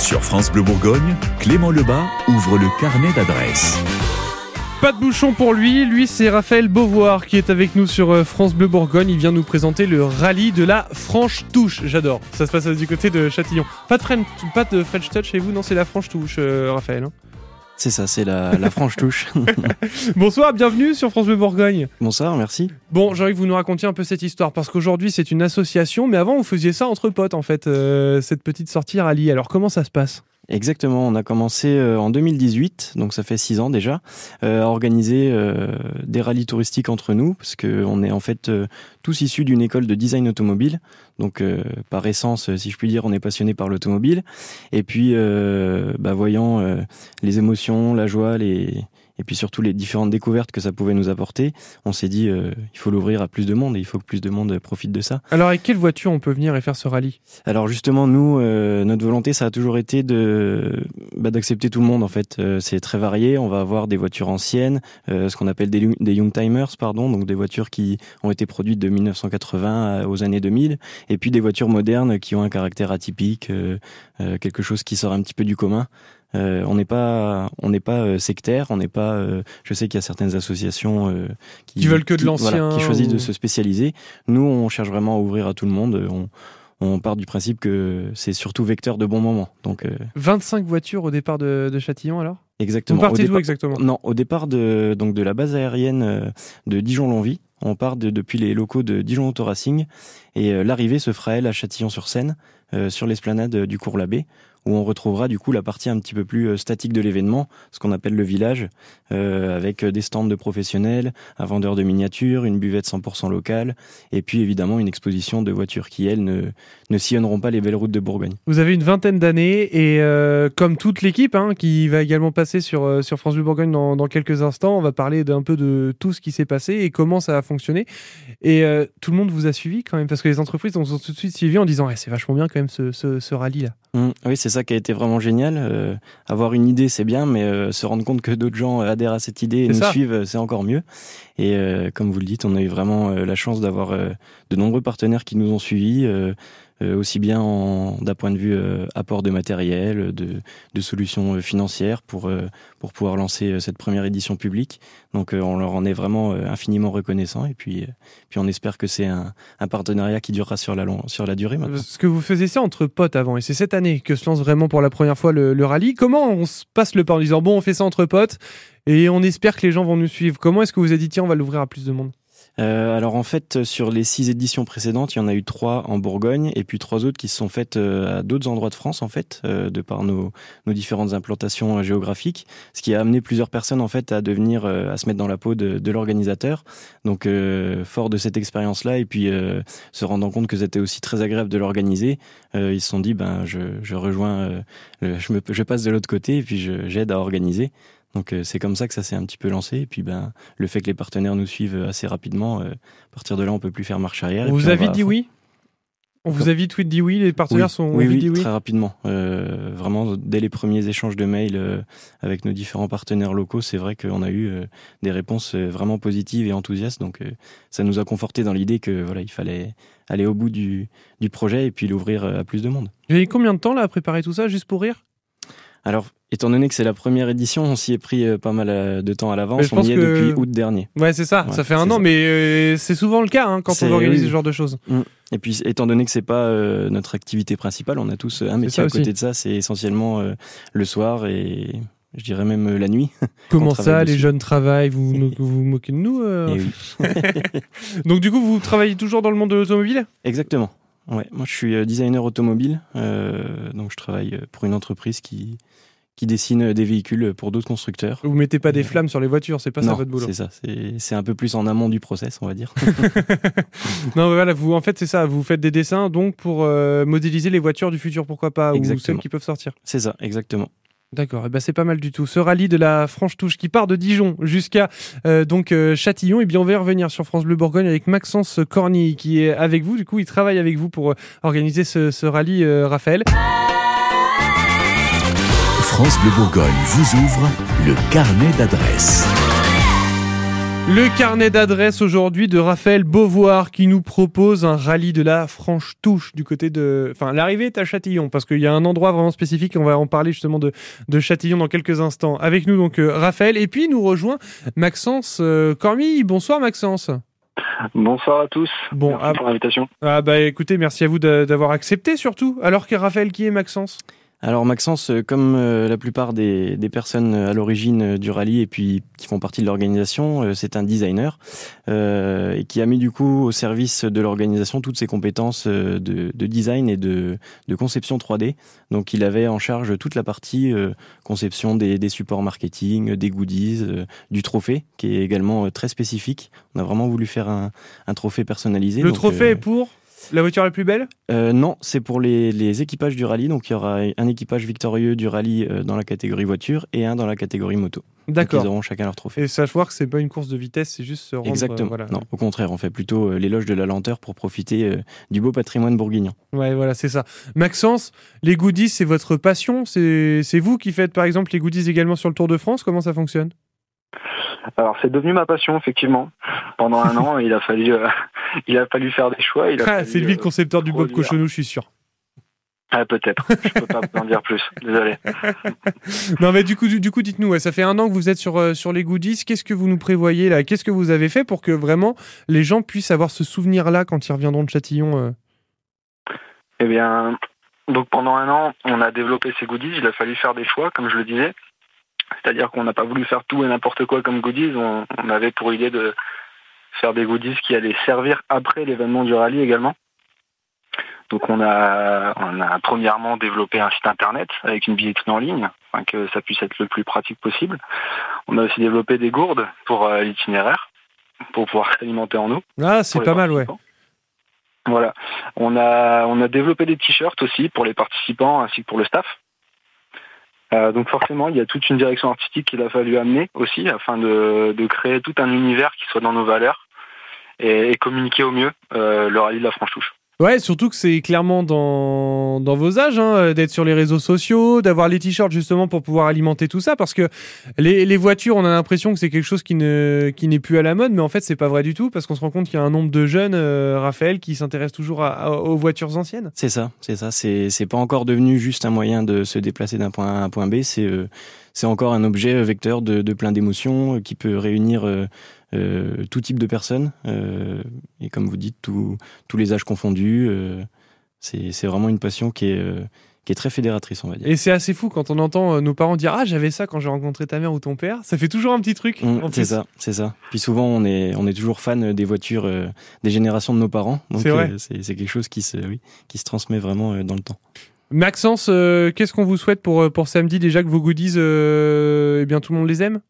Sur France Bleu Bourgogne, Clément Lebas ouvre le carnet d'adresses. Pas de bouchon pour lui, lui c'est Raphaël Beauvoir qui est avec nous sur euh, France Bleu Bourgogne. Il vient nous présenter le rallye de la Franche Touche. J'adore. Ça se passe du côté de Châtillon. Pas de French, pas de French Touch chez vous, non, c'est la Franche Touche, euh, Raphaël. hein. C'est ça, c'est la, la franche touche. Bonsoir, bienvenue sur France Bleu Bourgogne. Bonsoir, merci. Bon, j'ai envie que vous nous racontiez un peu cette histoire parce qu'aujourd'hui c'est une association, mais avant vous faisiez ça entre potes en fait, euh, cette petite sortie rallye. Alors comment ça se passe? Exactement, on a commencé euh, en 2018, donc ça fait six ans déjà, euh, à organiser euh, des rallyes touristiques entre nous, parce qu'on est en fait tous issus d'une école de design automobile. Donc par essence, si je puis dire, on est passionné par l'automobile. Et puis, bah, voyant les émotions, la joie, les... et puis surtout les différentes découvertes que ça pouvait nous apporter, on s'est dit, euh, il faut l'ouvrir à plus de monde et il faut que plus de monde profite de ça. Alors avec quelle voiture on peut venir et faire ce rallye? Alors justement, nous, euh, notre volonté, ça a toujours été de bah, d'accepter tout le monde. En fait, Euh, c'est très varié. On va avoir des voitures anciennes, euh, ce qu'on appelle des, des young timers, pardon, donc des voitures qui ont été produites de 1980 à- aux années 2000, et puis des voitures modernes qui ont un caractère atypique, euh, euh, quelque chose qui sort un petit peu du commun. Euh, on n'est pas, on n'est pas euh, sectaire, on n'est pas. euh, je sais qu'il y a certaines associations euh, Qui veulent que de l'ancien qui choisissent ou- de se spécialiser. Nous, on cherche vraiment à ouvrir à tout le monde. Euh, On, on part du principe que c'est surtout vecteur de bons moments. Donc, euh, 25 voitures au départ de, de Châtillon alors? Exactement. Vous partez d'où exactement? Non, au départ de, donc de la base aérienne euh, de Dijon-Longwy. On part de- depuis les locaux de Dijon Auto Racing et euh, l'arrivée se fera elle à Châtillon-sur-Seine, euh, sur l'esplanade euh, du cours Labbé, où on retrouvera du coup la partie un petit peu plus euh, statique de l'événement, ce qu'on appelle le village, euh, avec euh, des stands de professionnels, un vendeur de miniatures, une buvette 100% locale, et puis évidemment une exposition de voitures qui elles ne, ne sillonneront pas les belles routes de Bourgogne. Vous avez une vingtaine d'années et euh, comme toute l'équipe hein, qui va également passer sur, sur France Bleu Bourgogne dans, dans quelques instants, on va parler d'un peu de tout ce qui s'est passé et comment ça a fonctionné. Et euh, tout le monde vous a suivi quand même parce que les entreprises ont tout de suite suivi en disant Eh, c'est vachement bien quand même ce, ce, ce rallye là. Mm, oui, c'est ça qui a été vraiment génial. Euh, avoir une idée, c'est bien, mais euh, se rendre compte que d'autres gens euh, adhèrent à cette idée et C'est nous ça. suivent, euh, c'est encore mieux. Et euh, comme vous le dites, on a eu vraiment la chance d'avoir euh, de nombreux partenaires qui nous ont suivis, aussi bien en- d'un point de vue euh, apport de matériel, de, de solutions euh, financières pour, euh, pour pouvoir lancer euh, cette première édition publique. Donc euh, on leur en est vraiment euh, infiniment reconnaissant et puis, euh, puis on espère que c'est un, un partenariat qui durera sur la, long- sur la durée maintenant. Parce que vous faisiez ça entre potes avant et c'est cette année que se lance vraiment pour la première fois le, le rallye. Comment on se passe le pas en disant bon on fait ça entre potes et on espère que les gens vont nous suivre Comment est-ce que vous avez dit tiens on va l'ouvrir à plus de monde? Euh, alors en fait, sur les six éditions précédentes, il y en a eu trois en Bourgogne et puis trois autres qui se sont faites euh, à d'autres endroits de France en fait, euh, de par nos, nos différentes implantations euh, géographiques, ce qui a amené plusieurs personnes en fait à devenir, euh, à se mettre dans la peau de, de l'organisateur. Donc euh, fort de cette expérience-là et puis se rendant compte que c'était aussi très agréable de l'organiser, ils se sont dit ben je, je rejoins, je, me, je passe de l'autre côté et puis j'aide à organiser. Donc euh, c'est comme ça que ça s'est un petit peu lancé. Et puis ben le fait que les partenaires nous suivent assez rapidement, euh, à partir de là on peut plus faire marche arrière. On vous a va vite à dit oui? On vous a vite tweet dit oui Les partenaires Oui, sont ont oui, oui, dit oui? très rapidement. Euh, vraiment dès les premiers échanges de mails euh, avec nos différents partenaires locaux, c'est vrai qu'on a eu euh, des réponses euh, vraiment positives et enthousiastes. Donc euh, ça nous a conforté dans l'idée que voilà il fallait aller au bout du, du projet et puis l'ouvrir euh, à plus de monde. Vous avez combien de temps là à préparer tout ça juste pour rire? Alors étant donné que c'est la première édition, on s'y est pris euh, pas mal euh, de temps à l'avance. On y est que- depuis août dernier. Ouais c'est ça, Ouais, ça fait un an ça. mais euh, c'est souvent le cas hein, quand on organise oui. ce genre de choses. Et puis, étant donné que c'est pas euh, notre activité principale, on a tous un métier à aussi. côté de ça. C'est essentiellement euh, le soir et je dirais même la nuit. Comment ça les dessus. jeunes travaillent? Vous nous- vous moquez de nous euh? Et oui, Donc du coup vous travaillez toujours dans le monde de l'automobile? Exactement. Ouais, moi, je suis euh, designer automobile, euh, donc je travaille euh, pour une entreprise qui qui dessine des véhicules pour d'autres constructeurs. Vous mettez pas des flammes sur les voitures, c'est pas ça votre boulot. c'est ça. C'est un peu plus en amont du process, on va dire. Non, voilà, vous, en fait, c'est ça. Vous faites des dessins donc pour euh, modéliser les voitures du futur, pourquoi pas, ou Exactement. celles qui peuvent sortir. c'est ça, exactement. D'accord, et ben c'est pas mal du tout. Ce rallye de la Franche Touche qui part de Dijon jusqu'à euh, donc euh, Châtillon, et bien on va revenir sur France Bleu Bourgogne avec Maxence Corny qui est avec vous. Du coup, il travaille avec vous pour euh, organiser ce, ce rallye, Raphaël. France Bleu Bourgogne vous ouvre le carnet d'adresses. Le carnet d'adresse aujourd'hui de Raphaël Beauvoir qui nous propose un rallye de la Franche Touche du côté de. Enfin, l'arrivée est à Châtillon parce qu'il y a un endroit vraiment spécifique. On va en parler justement de, de Châtillon dans quelques instants. Avec nous donc euh, Raphaël et puis nous rejoint Maxence euh, Cormille. Bonsoir Maxence. Bonsoir à tous. Bon, Merci ah, pour l'invitation. ah bah écoutez, merci à vous d'a- d'avoir accepté surtout. Alors que Raphaël, qui est Maxence? Alors Maxence, euh, comme euh, la plupart des, des personnes euh, à l'origine du rallye et puis qui font partie de l'organisation, c'est un designer euh, et qui a mis du coup au service de l'organisation toutes ses compétences de, de design et de, de conception 3D. Donc il avait en charge toute la partie euh, conception des, des supports marketing, des goodies, euh, du trophée qui est également très spécifique. On a vraiment voulu faire un, un trophée personnalisé. Le Donc, trophée est pour? La voiture la plus belle? Euh, non, c'est pour les, les équipages du rallye. Donc il y aura un équipage victorieux du rallye euh, dans la catégorie voiture et un dans la catégorie moto. D'accord. Ils auront chacun leur trophée. Et savoir que c'est pas une course de vitesse, c'est juste se rendre. Exactement. euh, voilà. Non, au contraire, on fait plutôt euh, l'éloge de la lenteur pour profiter euh, du beau patrimoine bourguignon. Ouais, voilà, c'est ça. Maxence, les goodies, c'est votre passion? C'est vous qui faites par exemple les goodies également sur le Tour de France? Comment ça fonctionne? Alors c'est devenu ma passion effectivement. Pendant un an, il a fallu, euh, il a fallu faire des choix. Ah, C'est lui le euh, concepteur du Bob. Cochonou, je suis sûr. Ah peut-être. Je peux pas en dire plus. Désolé. Non, mais du coup, du, du coup dites-nous, ouais, ça fait un an que vous êtes sur, euh, sur les goodies. Qu'est-ce que vous nous prévoyez là? Qu'est-ce que vous avez fait pour que vraiment les gens puissent avoir ce souvenir-là quand ils reviendront de Châtillon euh? Eh bien, donc pendant un an, on a développé ces goodies. Il a fallu faire des choix, comme je le disais. C'est-à-dire qu'on n'a pas voulu faire tout et n'importe quoi comme goodies. On, on avait pour idée de faire des goodies qui allaient servir après l'événement du rallye également. Donc on a, on a premièrement développé un site internet avec une billetterie en ligne, afin que ça puisse être le plus pratique possible. On a aussi développé des gourdes pour euh, l'itinéraire, pour pouvoir s'alimenter en eau. Ah, c'est pas mal, ouais. Voilà. On a, on a développé des t-shirts aussi pour les participants ainsi que pour le staff. Euh, donc forcément, il y a toute une direction artistique qu'il a fallu amener aussi afin de, créer tout un univers qui soit dans nos valeurs et, et communiquer au mieux euh, le rallye de la Franche-Touche. Ouais, surtout que c'est clairement dans, dans vos âges hein, euh, d'être sur les réseaux sociaux, d'avoir les t-shirts justement pour pouvoir alimenter tout ça. Parce que les, les voitures, on a l'impression que c'est quelque chose qui ne qui n'est plus à la mode, mais en fait, c'est pas vrai du tout parce qu'on se rend compte qu'il y a un nombre de jeunes, euh, Raphaël, qui s'intéressent toujours aux voitures anciennes. C'est ça, c'est ça. C'est c'est pas encore devenu juste un moyen de se déplacer d'un point A à un point B. C'est euh, c'est encore un objet euh, vecteur de, de plein d'émotions euh, qui peut réunir euh, tout type de personnes et comme vous dites tout- tous les âges confondus. c'est vraiment une passion qui est qui est très fédératrice, on va dire. Et c'est assez fou quand on entend nos parents dire Ah, j'avais ça quand j'ai rencontré ta mère ou ton père. Ça fait toujours un petit truc. Mm, en c'est ça, c'est ça. Puis souvent on est on est toujours fan des voitures euh, des générations de nos parents. Donc C'est vrai. euh, c'est c'est quelque chose qui se oui, qui se transmet vraiment euh, dans le temps. Maxence, euh, qu'est-ce qu'on vous souhaite pour, euh, pour samedi Déjà que vos goodies, euh, eh bien, tout le monde les aime?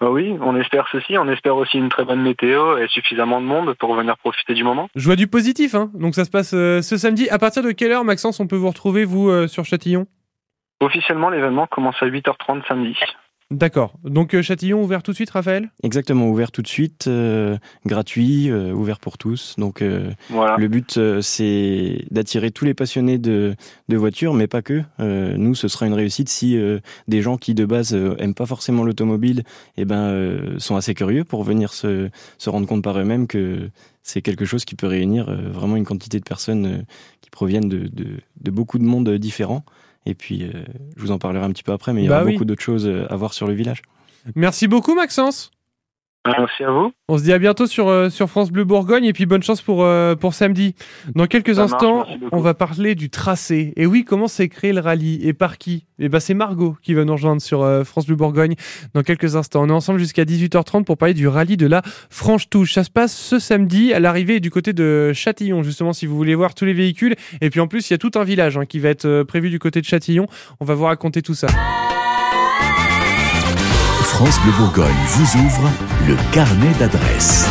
Bah oui, on espère ceci. On espère aussi une très bonne météo et suffisamment de monde pour venir profiter du moment. Je vois du positif, hein. Donc ça se passe euh, ce samedi. À partir de quelle heure, Maxence, on peut vous retrouver, vous, euh, sur Châtillon? Officiellement, l'événement commence à 8h30 samedi. D'accord. Donc euh, Châtillon ouvert tout de suite, Raphaël? Exactement, ouvert tout de suite, euh, gratuit, euh, ouvert pour tous. Donc euh, Voilà. Le but, euh, c'est d'attirer tous les passionnés de, de voitures, mais pas que. Euh, nous, ce sera une réussite si euh, des gens qui de base euh, aiment pas forcément l'automobile, eh ben, euh, sont assez curieux pour venir se, se rendre compte par eux-mêmes que c'est quelque chose qui peut réunir euh, vraiment une quantité de personnes euh, qui proviennent de, de, de beaucoup de mondes différents. Et puis, euh, je vous en parlerai un petit peu après, mais il y Bah aura oui. beaucoup d'autres choses euh, à voir sur le village. Merci beaucoup, Maxence. Merci à vous. On se dit à bientôt sur, euh, sur France Bleu Bourgogne et puis bonne chance pour, euh, pour samedi. Dans quelques Ça instants, on va parler du tracé. Et oui, comment s'est créé le rallye et par qui? Et ben c'est Margot qui va nous rejoindre sur euh, France Bleu Bourgogne dans quelques instants. On est ensemble jusqu'à 18h30 pour parler du rallye de la Franche Touche. Ça se passe ce samedi à l'arrivée du côté de Châtillon, justement, si vous voulez voir tous les véhicules. Et puis en plus, il y a tout un village hein, qui va être euh, prévu du côté de Châtillon. On va vous raconter tout ça. France Bleu Bourgogne vous ouvre le carnet d'adresses.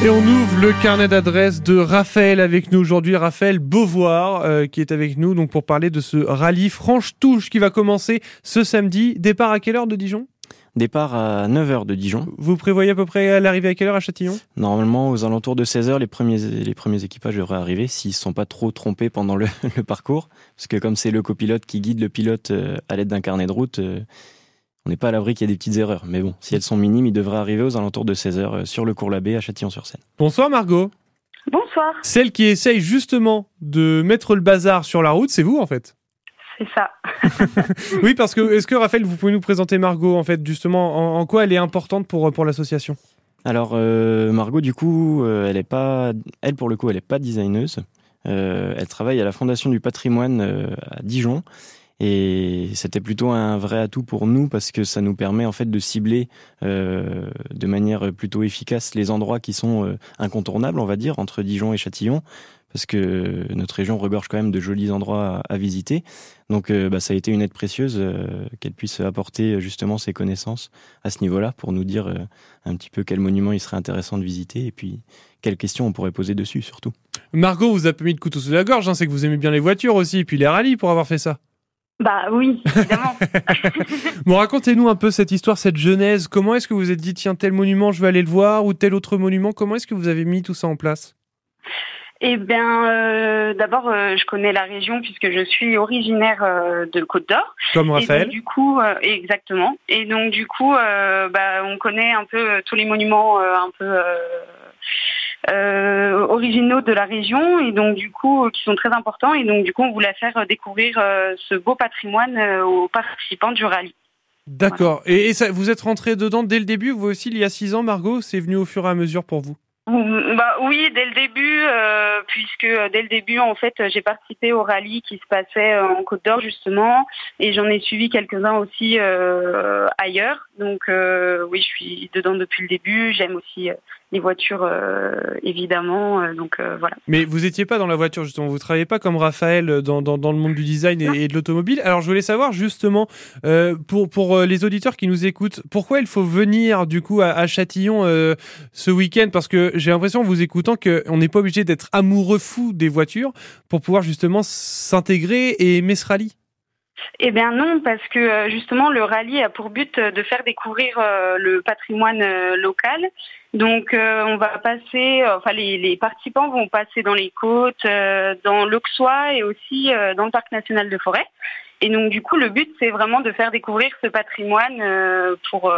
Et on ouvre le carnet d'adresses de Raphaël avec nous aujourd'hui, Raphaël Beauvoir euh, qui est avec nous donc pour parler de ce rallye Franche Touche qui va commencer ce samedi. Départ à quelle heure de Dijon? Départ à 9h de Dijon. Vous prévoyez à peu près l'arrivée à quelle heure à Châtillon? Normalement, aux alentours de 16h, les premiers, les premiers équipages devraient arriver s'ils ne sont pas trop trompés pendant le, le parcours. Parce que comme c'est le copilote qui guide le pilote euh, à l'aide d'un carnet de route, euh, on n'est pas à l'abri qu'il y ait des petites erreurs. Mais bon, si elles sont minimes, il devrait arriver aux alentours de 16h sur le cours Labbé à Châtillon-sur-Seine. Bonsoir Margot. Bonsoir. Celle qui essaye justement de mettre le bazar sur la route, c'est vous en fait. C'est ça. oui, parce que est-ce que Raphaël, vous pouvez nous présenter Margot en fait justement en, quoi elle est importante pour pour l'association? Alors euh, Margot, du coup, euh, elle est pas, elle pour le coup, elle est pas designeuse. Euh, elle travaille à la Fondation du Patrimoine à Dijon. Et c'était plutôt un vrai atout pour nous parce que ça nous permet en fait de cibler de manière plutôt efficace les endroits qui sont incontournables, on va dire, entre Dijon et Châtillon parce que notre région regorge quand même de jolis endroits à, visiter. Donc euh, bah, ça a été une aide précieuse euh, qu'elle puisse apporter justement ses connaissances à ce niveau-là pour nous dire euh, un petit peu quel monument il serait intéressant de visiter et puis quelles questions on pourrait poser dessus surtout. Margot vous a pas mis de couteau sous la gorge, hein, c'est que vous aimez bien les voitures aussi et puis les rallyes pour avoir fait ça. Bah oui, évidemment. bon, racontez-nous un peu cette histoire, cette genèse. Comment est-ce que vous êtes dit, tiens, tel monument, je vais aller le voir, ou tel autre monument Comment est-ce que vous avez mis tout ça en place? Eh bien, euh, d'abord, euh, je connais la région puisque je suis originaire euh, de Côte d'Or. Comme Raphaël. du coup, exactement. Et donc, du coup, bah, on connaît un peu tous les monuments un peu originaux de la région et donc, du coup, qui sont très importants. Et donc, du coup, on voulait faire découvrir ce beau patrimoine aux participants du rallye. D'accord. Et, ça, vous êtes rentré dedans dès le début, vous aussi, il y a six ans, Margot C'est venu au fur et à mesure pour vous? Bah oui, dès le début, euh, puisque euh, dès le début, en fait, j'ai participé au rallye qui se passait euh, en Côte d'Or justement, et j'en ai suivi quelques-uns aussi ailleurs. Donc oui, je suis dedans depuis le début. J'aime aussi les voitures, euh, évidemment. Euh, donc euh, voilà. Mais vous n'étiez pas dans la voiture, justement. Vous travaillez pas comme Raphaël dans, dans, dans le monde du design et, de l'automobile. Alors je voulais savoir, justement, pour, pour les auditeurs qui nous écoutent, pourquoi il faut venir, du coup, à, Châtillon ce week-end? Parce que j'ai l'impression, en vous écoutant, qu'on n'est pas obligé d'être amoureux fou des voitures pour pouvoir, justement, s'intégrer et aimer ce rallye. Eh bien non, parce que justement le rallye a pour but de faire découvrir le patrimoine local donc euh, on va passer, enfin les, participants vont passer dans les côtes, euh, dans l'Auxois et aussi euh, dans le parc national de forêt. Et donc du coup le but c'est vraiment de faire découvrir ce patrimoine pour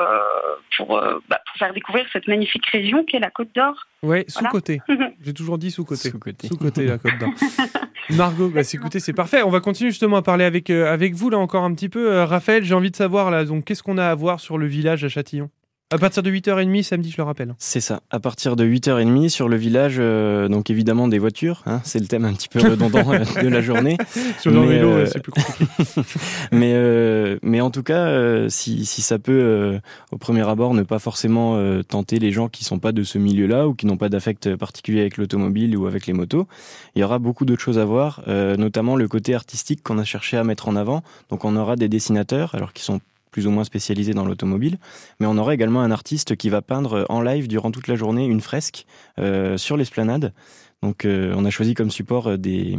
pour, bah, pour, faire découvrir cette magnifique région qui est la Côte d'Or. Ouais, sous côté. J'ai toujours dit sous côté. Sous côté. Sous côté la Côte d'Or. Margot, bah, écoutez, c'est parfait. On va continuer justement à parler avec avec vous là encore un petit peu. Raphaël, j'ai envie de savoir là donc qu'est-ce qu'on a à voir sur le village à Châtillon? À partir de 8h30 samedi, je le rappelle. C'est ça. À partir de 8h30 sur le village, euh, donc évidemment des voitures. Hein, c'est le thème un petit peu redondant euh, de la journée. sur le vélo, euh, c'est plus compliqué. mais, mais en tout cas, si, si, ça peut, au premier abord, ne pas forcément tenter les gens qui sont pas de ce milieu-là ou qui n'ont pas d'affect particulier avec l'automobile ou avec les motos, il y aura beaucoup d'autres choses à voir, notamment le côté artistique qu'on a cherché à mettre en avant. Donc on aura des dessinateurs, alors qui sont plus ou moins spécialisé dans l'automobile, mais on aura également un artiste qui va peindre en live durant toute la journée une fresque euh, sur l'esplanade. Donc euh, on a choisi comme support euh, des,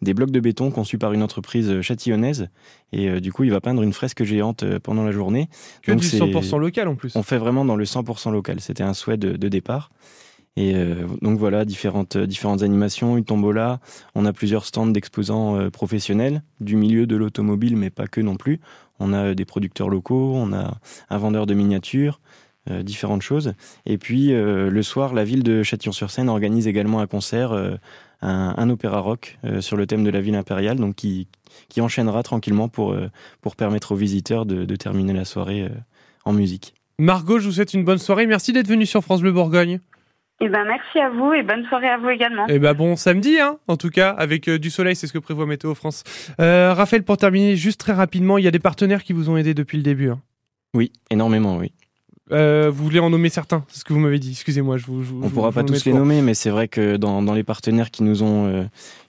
des blocs de béton conçus par une entreprise châtillonnaise, et du coup il va peindre une fresque géante pendant la journée. Que Donc du 100% local en plus. On fait vraiment dans le 100% local, c'était un souhait de, de départ. Et donc voilà, différentes, différentes animations, une tombola. On a plusieurs stands d'exposants professionnels du milieu de l'automobile, mais pas que non plus. On a des producteurs locaux, on a un vendeur de miniatures, euh, différentes choses. Et puis euh, le soir, la ville de Châtillon-sur-Seine organise également un concert, euh, un, opéra rock sur le thème de la ville impériale, donc qui, enchaînera tranquillement pour, pour permettre aux visiteurs de, de terminer la soirée en musique. Margot, je vous souhaite une bonne soirée. Merci d'être venu sur France Bleu Bourgogne. Eh ben, merci à vous et bonne soirée à vous également. Eh ben, bon samedi, hein, en tout cas, avec euh, du soleil, c'est ce que prévoit Météo France. Euh, Raphaël, pour terminer, juste très rapidement, il y a des partenaires qui vous ont aidé depuis le début. Hein. Oui, énormément, oui. Euh, vous voulez en nommer certains C'est ce que vous m'avez dit. Excusez-moi, je vous. On ne pourra pas tous les nommer, mais c'est vrai que dans, dans, les partenaires qui nous ont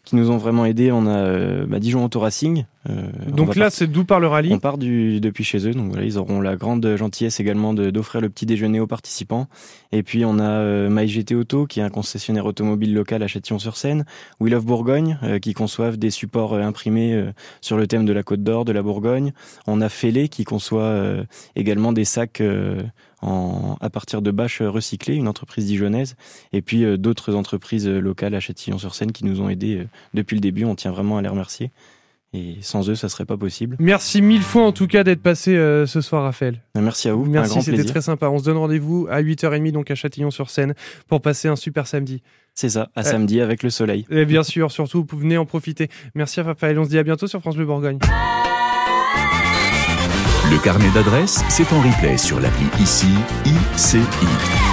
qui nous ont vraiment aidés. On a euh, bah, Dijon Auto Racing. Euh, donc là, c'est d'où par le rallye On part du, depuis chez eux. Donc voilà, ils auront la grande gentillesse également d'offrir le petit déjeuner aux participants. Et puis on a euh, MyGT Auto, qui est un concessionnaire automobile local à Châtillon-sur-Seine. We Love Bourgogne, euh, qui conçoivent des supports imprimés sur le thème de la Côte d'Or, de la Bourgogne. On a Félé, qui conçoit également des sacs en, à partir de bâches recyclées, une entreprise dijonnaise, et puis d'autres entreprises locales à Châtillon-sur-Seine qui nous ont aidés depuis le début. On tient vraiment à les remercier. Et sans eux, ça serait pas possible. Merci mille fois en tout cas d'être passé euh, ce soir, Raphaël. Merci à vous. Merci, c'était très sympa. On se donne rendez-vous à 8h30 donc à Châtillon-sur-Seine pour passer un super samedi. C'est ça, à samedi avec le soleil. Et bien sûr, surtout, vous venez en profiter. Merci Raphaël. On se dit à bientôt sur France Bleu Bourgogne. Le carnet d'adresses, c'est en replay sur l'appli ICI, ICI.